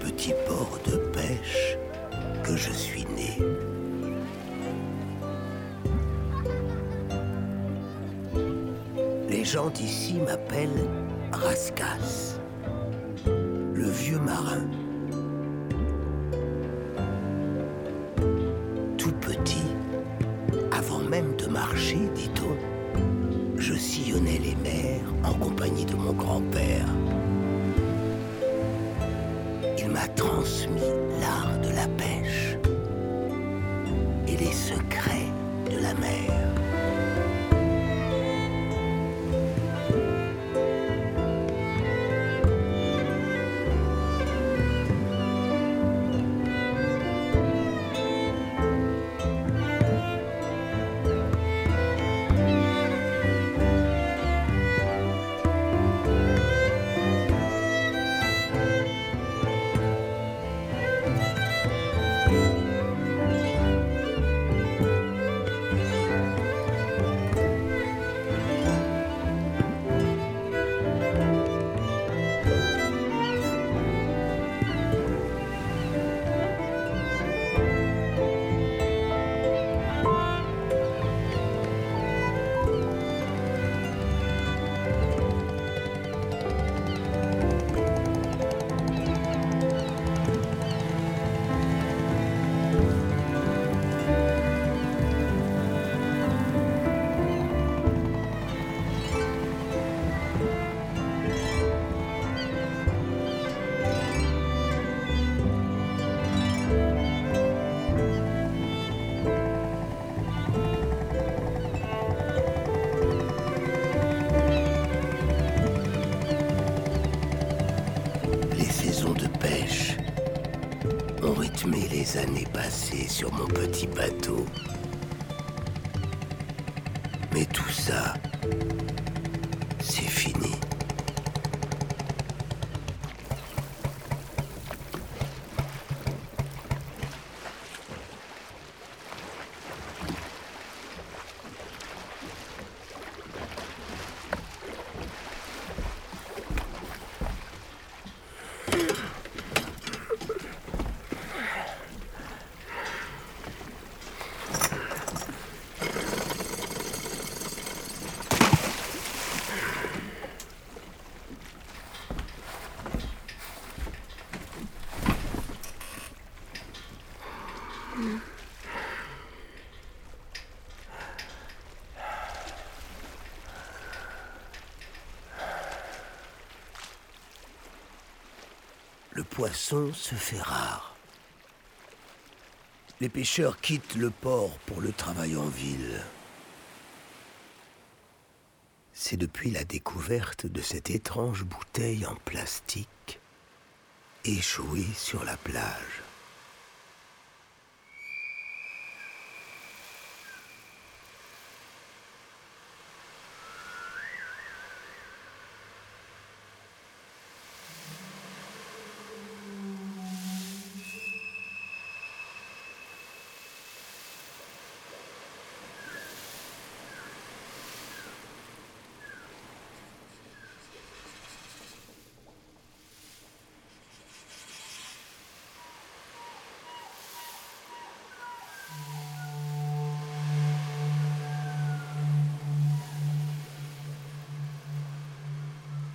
petit port de pêche que je suis né. Les gens d'ici m'appellent Rascas, le vieux marin. Transmis l'art de la pêche ont les années passées sur mon petit bateau. Mais tout ça, c'est fini. Poisson se fait rare. Les pêcheurs quittent le port pour le travail en ville. C'est depuis la découverte de cette étrange bouteille en plastique échouée sur la plage.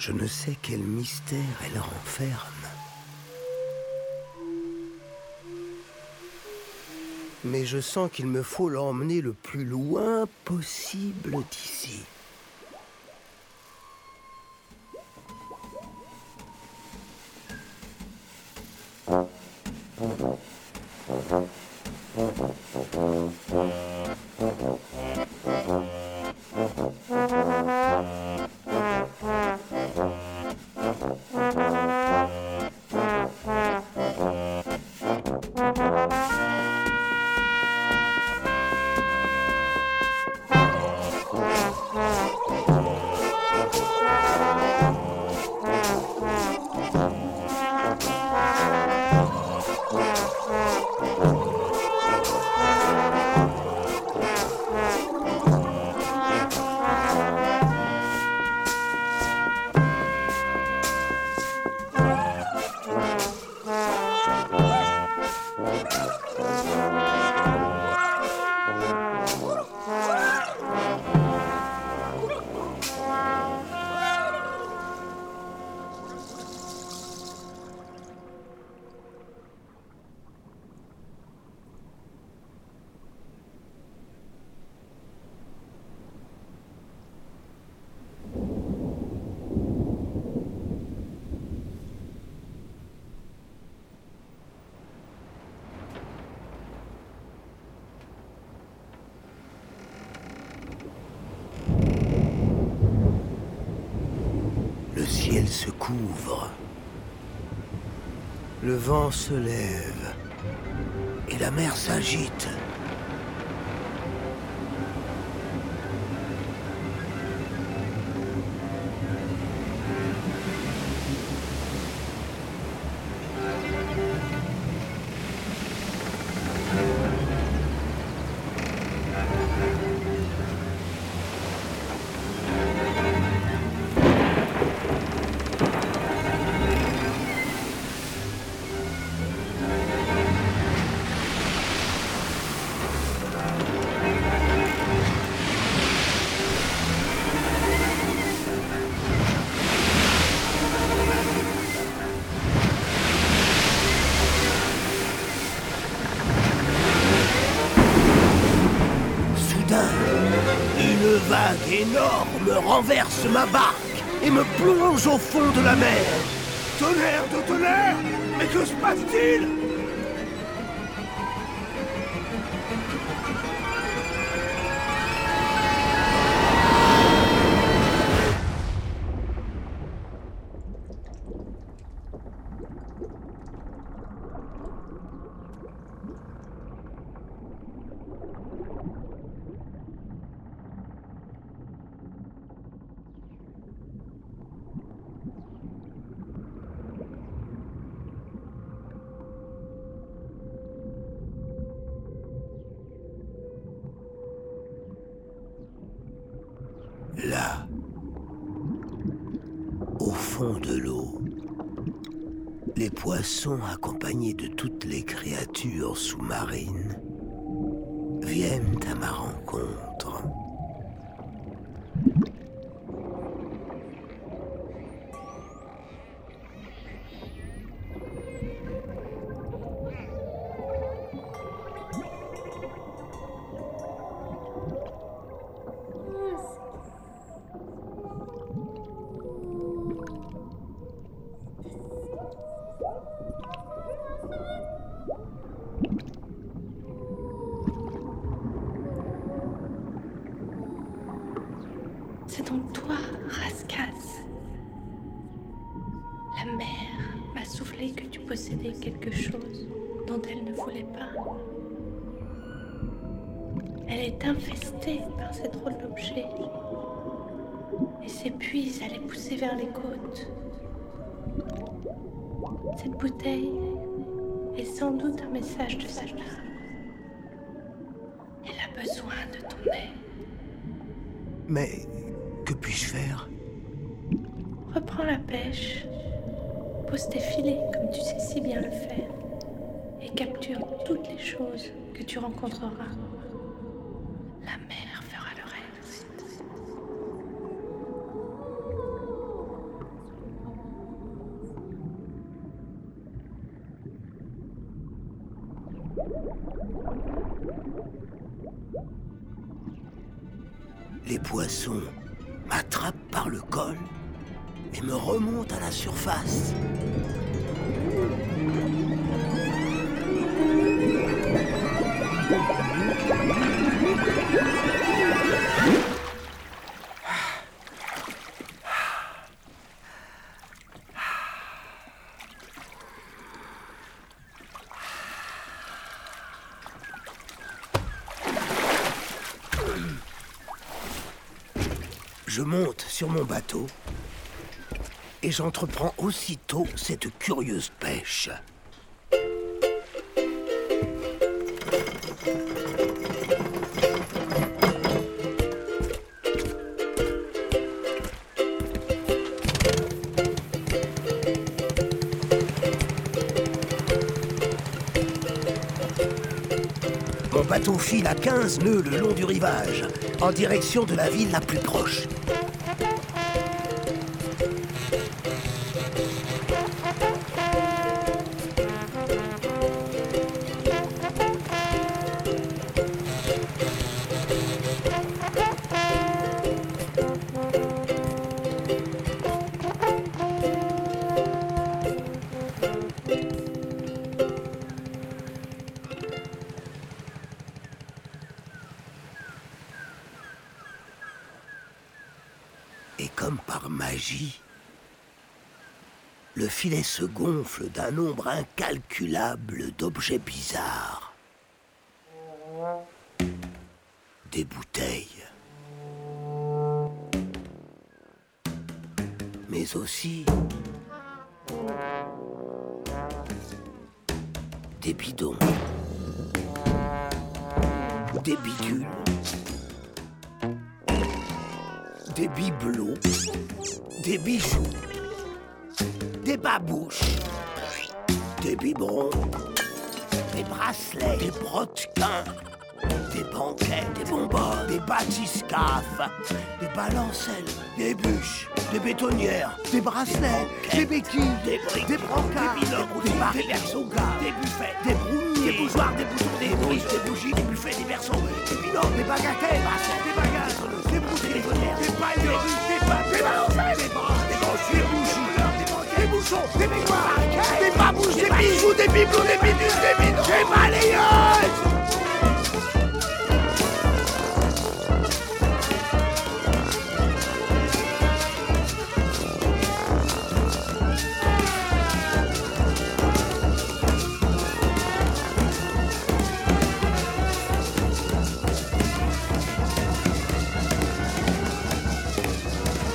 Je ne sais quel mystère elle renferme. Mais je sens qu'il me faut l'emmener le plus loin possible d'ici. Le vent se lève et la mer s'agite. Énorme renverse ma barque et me plonge au fond de la mer. Tonnerre de tonnerre Mais que se passe-t-il? Au fond de l'eau, les poissons accompagnés de toutes les créatures sous-marines viennent à ma rencontre. C'est donc toi, Raskas. La mère m'a soufflé que tu possédais quelque chose dont elle ne voulait pas. Elle est infestée par ces drôles d'objets et s'épuise à les pousser vers les côtes. Cette bouteille est sans doute un message de sa. Elle a besoin de ton aide. Mais Pose tes filets comme tu sais si bien le faire. Et capture toutes les choses que tu rencontreras. Je monte sur mon bateau et j'entreprends aussitôt cette curieuse pêche. Mon bateau file à 15 nœuds le long du rivage, en direction de la ville la plus proche. Se gonfle d'un nombre incalculable d'objets bizarres. Des bouteilles. Mais aussi des bidons. Des bidules. Des bibelots. Des bijoux. Des babouches. Des biberons. Des bracelets. Des brodequins. Des banquets, des bonbons, des bathyscaphes, des balancelles, des bûches, des bétonnières, des bracelets, des, béquilles, des briques, des bijoux, des bibelots, des bidons, des balayeuses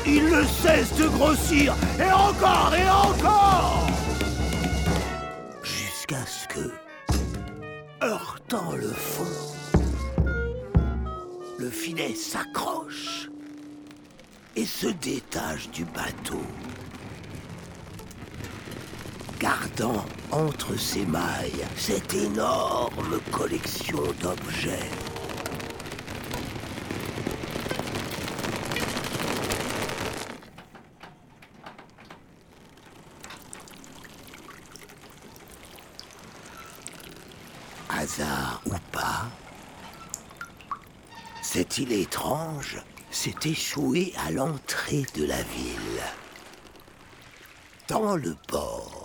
Il ne cesse de grossir, et encore, et encore Que, heurtant le fond, le filet s'accroche et se détache du bateau, gardant entre ses mailles cette énorme collection d'objets. Hasard ou pas, cette île étrange? S'est échouée à l'entrée de la ville. Dans le port.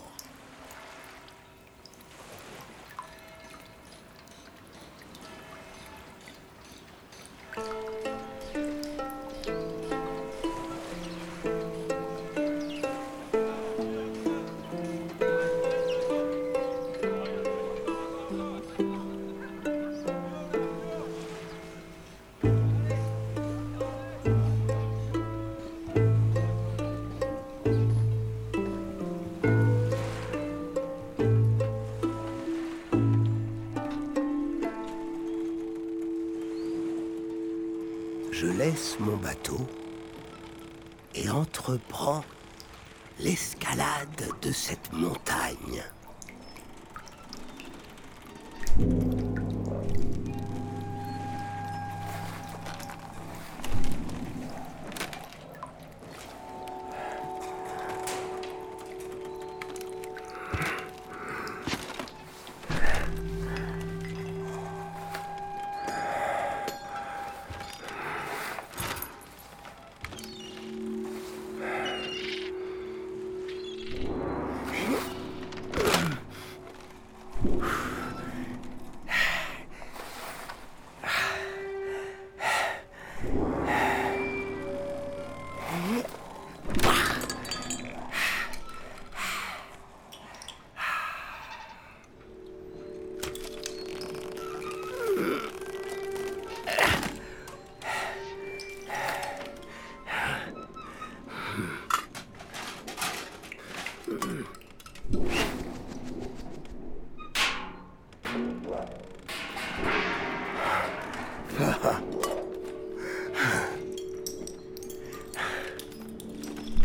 Mon bateau et entreprends l'escalade de cette montagne.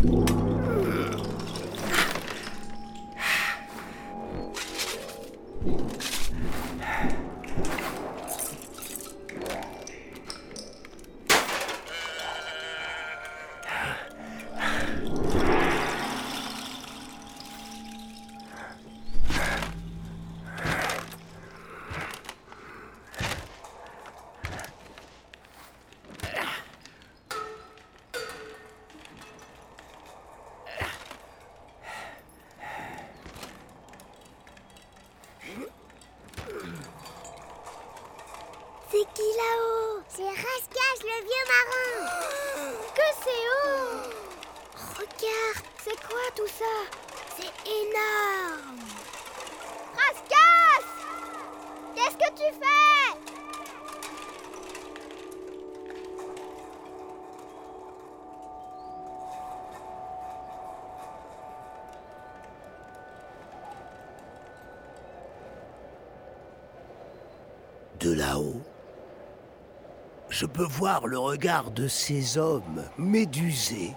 Whoa. Qui là-haut C'est Rascasse le vieux marin Que c'est haut Regarde, c'est quoi tout ça C'est énorme. Rascasse Qu'est-ce que tu fais? Je peux voir le regard de ces hommes médusés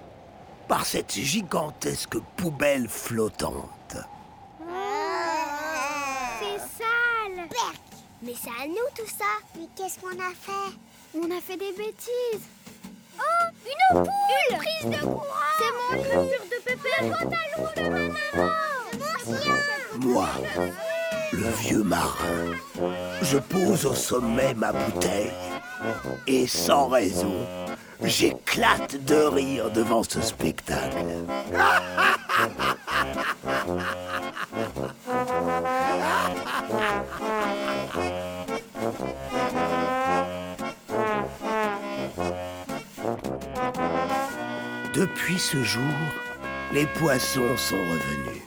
par cette gigantesque poubelle flottante. C'est sale. Berk Mais c'est à nous tout ça. Mais qu'est-ce qu'on a fait? On a fait des bêtises. Oh Une ampoule Une prise de courant C'est mon culture de pépé Le pantalon de ma maman. Mon chien Moi, le vieux marin, je pose au sommet ma bouteille et sans raison, j'éclate de rire devant ce spectacle. Depuis ce jour, les poissons sont revenus.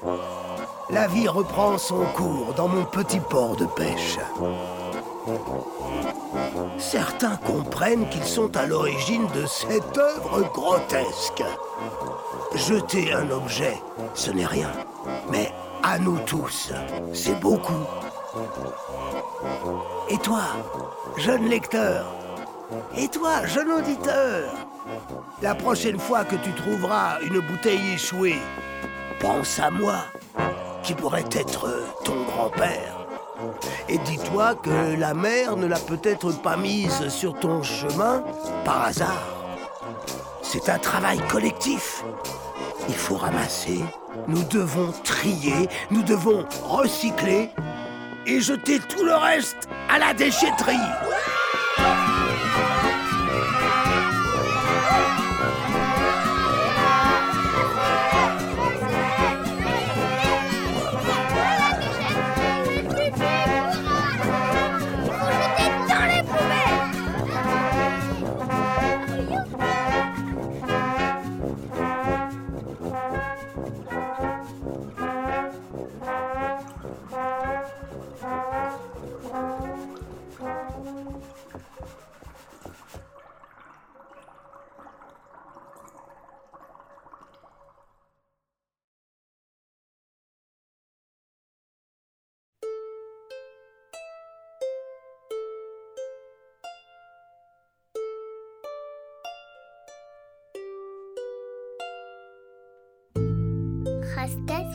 La vie reprend son cours dans mon petit port de pêche. Certains comprennent qu'ils sont à l'origine de cette œuvre grotesque. Jeter un objet, ce n'est rien. Mais à nous tous, c'est beaucoup. Et toi, jeune lecteur? Et toi, jeune auditeur? La prochaine fois que tu trouveras une bouteille échouée, pense à moi, qui pourrait être ton grand-père. Et dis-toi que la mer ne l'a peut-être pas mise sur ton chemin par hasard. C'est un travail collectif. Il faut ramasser, nous devons trier, nous devons recycler et jeter tout le reste à la déchetterie.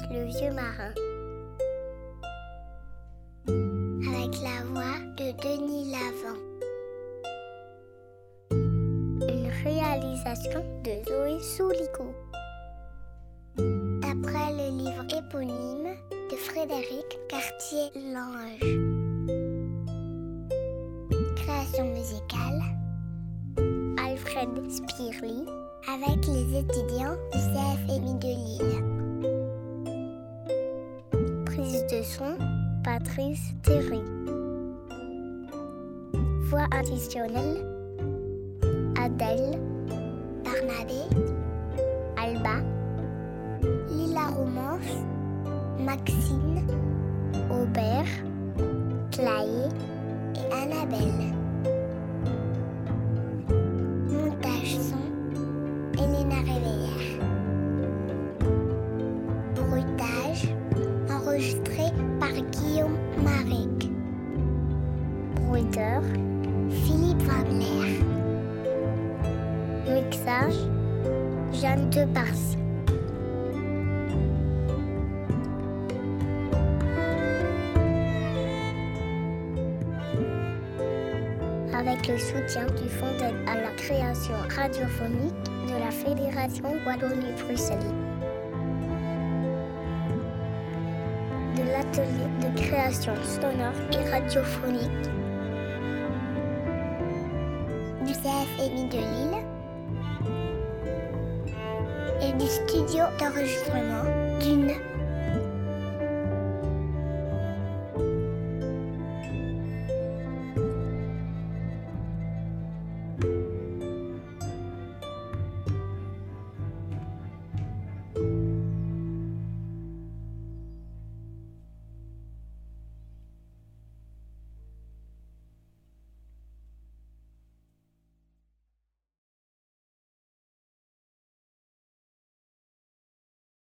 Le vieux marin. Avec la voix de Denis Lavant. Une réalisation de Zoé Soulico. D'après le livre éponyme de Frédéric Cartier-Lange. Création musicale. Alfred Spirly avec les étudiants du CFMI de Lille. De son, Patrice Théry. Voix additionnelle, Adèle, Barnabé, Alba, Lila Romance, Maxine, Aubert, Clay et Annabelle. Marek. Philippe Wagner. Mixage, Jeanne de Barcy. Avec le soutien du Fonds d'aide à la création radiophonique de la Fédération Wallonie-Bruxelles. De création sonore et radiophonique. Du CFMI de Lille et du studio d'enregistrement d'une